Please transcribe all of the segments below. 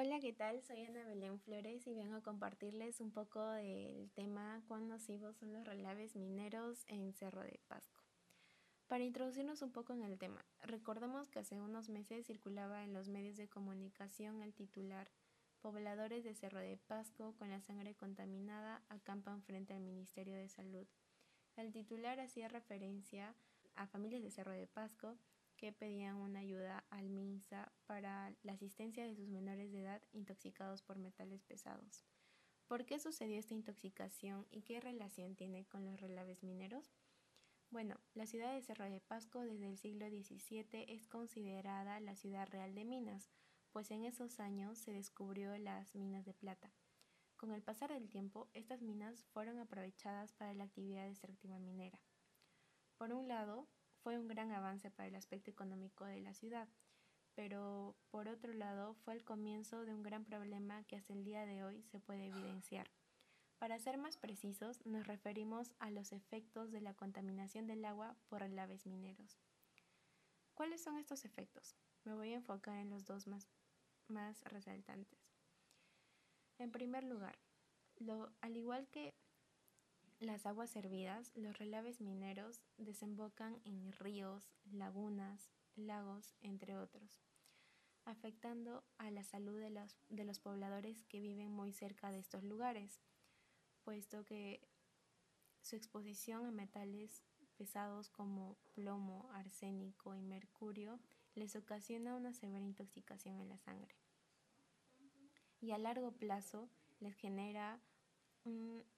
Hola, ¿qué tal? Soy Ana Belén Flores y vengo a compartirles un poco del tema cuán nocivos son los relaves mineros en Cerro de Pasco. Para introducirnos un poco en el tema, recordemos que hace unos meses circulaba en los medios de comunicación el titular Pobladores de Cerro de Pasco con la sangre contaminada acampan frente al Ministerio de Salud. El titular hacía referencia a familias de Cerro de Pasco que pedían una ayuda al MINSA para la asistencia de sus menores de edad intoxicados por metales pesados. ¿Por qué sucedió esta intoxicación y qué relación tiene con los relaves mineros? Bueno, la ciudad de Cerro de Pasco desde el siglo XVII es considerada la ciudad real de minas, pues en esos años se descubrió las minas de plata. Con el pasar del tiempo, estas minas fueron aprovechadas para la actividad extractiva minera. Por un lado, fue un gran avance para el aspecto económico de la ciudad, pero por otro lado fue el comienzo de un gran problema que hasta el día de hoy se puede evidenciar. Para ser más precisos, nos referimos a los efectos de la contaminación del agua por relaves mineros. ¿Cuáles son estos efectos? Me voy a enfocar en los dos más, más resaltantes. En primer lugar, lo, al igual que las aguas servidas, los relaves mineros desembocan en ríos, lagunas, lagos, entre otros, afectando a la salud de los, de los pobladores que viven muy cerca de estos lugares, puesto que su exposición a metales pesados como plomo, arsénico y mercurio les ocasiona una severa intoxicación en la sangre. Y a largo plazo les genera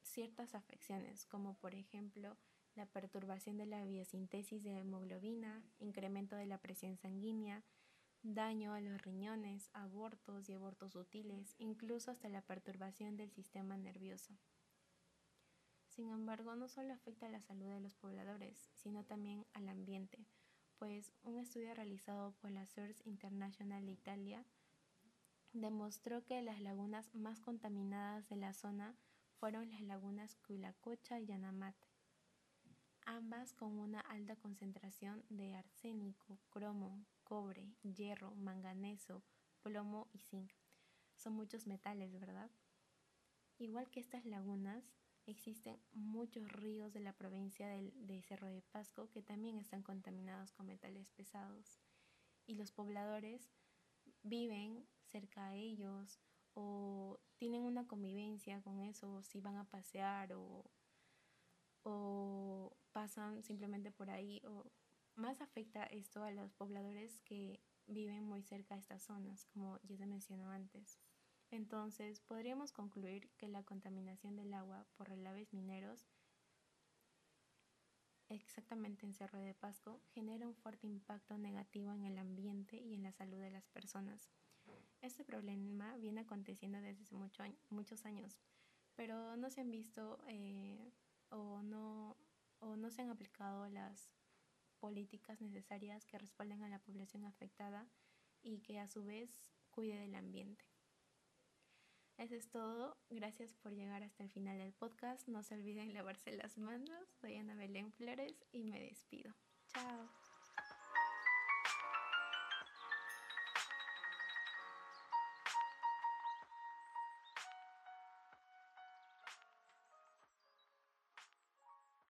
ciertas afecciones, como por ejemplo la perturbación de la biosíntesis de hemoglobina, incremento de la presión sanguínea, daño a los riñones, abortos y abortos sutiles, incluso hasta la perturbación del sistema nervioso. Sin embargo, no solo afecta a la salud de los pobladores, sino también al ambiente, pues un estudio realizado por la Source International de Italia demostró que las lagunas más contaminadas de la zona fueron las lagunas Cuilacocha y Yanamate, ambas con una alta concentración de arsénico, cromo, cobre, hierro, manganeso, plomo y zinc. Son muchos metales, ¿verdad? Igual que estas lagunas, existen muchos ríos de la provincia de Cerro de Pasco que también están contaminados con metales pesados. Y los pobladores viven cerca a ellos o tienen una convivencia con eso, si van a pasear o, o pasan simplemente por ahí. O más afecta esto a los pobladores que viven muy cerca de estas zonas, como ya se mencionó antes. Entonces, podríamos concluir que la contaminación del agua por relaves mineros, exactamente en Cerro de Pasco, genera un fuerte impacto negativo en el ambiente y en la salud de las personas. Este problema viene aconteciendo desde hace muchos años, pero no se han visto eh, o, no, o no se han aplicado las políticas necesarias que respalden a la población afectada y que a su vez cuide del ambiente. Eso es todo. Gracias por llegar hasta el final del podcast. No se olviden lavarse las manos. Soy Ana Belén Flores y me despido. Chao.